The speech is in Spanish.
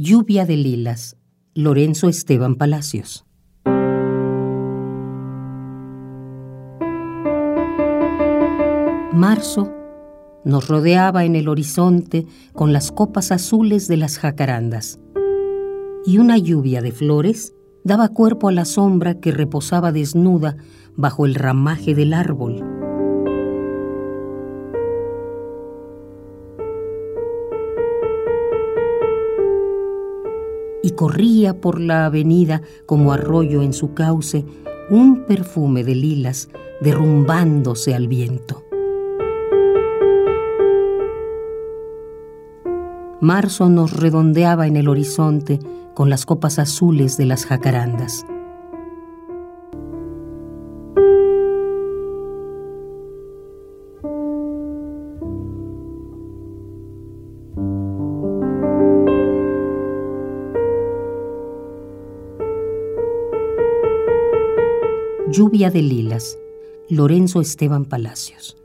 Lluvia de lilas, Lorenzo Esteban Palacios. Marzo nos rodeaba en el horizonte con las copas azules de las jacarandas, y una lluvia de flores daba cuerpo a la sombra que reposaba desnuda bajo el ramaje del árbol. Y corría por la avenida como arroyo en su cauce un perfume de lilas derrumbándose al viento. Marzo nos redondeaba en el horizonte con las copas azules de las jacarandas. Lluvia de Lilas, Lorenzo Esteban Palacios.